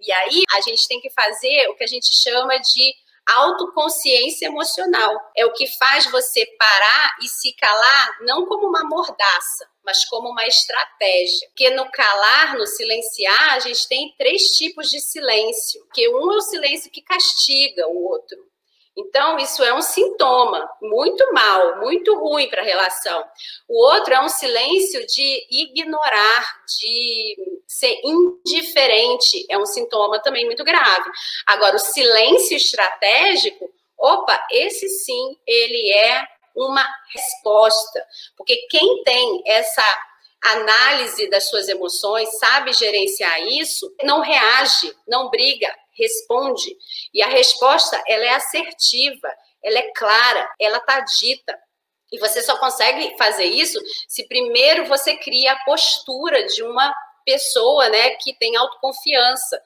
E aí a gente tem que fazer o que a gente chama de autoconsciência emocional. É o que faz você parar e se calar não como uma mordaça, mas como uma estratégia. Porque no calar, no silenciar, a gente tem três tipos de silêncio. Que um é o silêncio que castiga o outro. Então, isso é um sintoma muito mal, muito ruim para a relação. O outro é um silêncio de ignorar, de ser indiferente, é um sintoma também muito grave. Agora, o silêncio estratégico, opa, esse sim, ele é uma resposta, porque quem tem essa análise das suas emoções, sabe gerenciar isso, não reage, não briga, responde. E a resposta, ela é assertiva, ela é clara, ela está dita. E você só consegue fazer isso se primeiro você cria a postura de uma pessoa, né, que tem autoconfiança.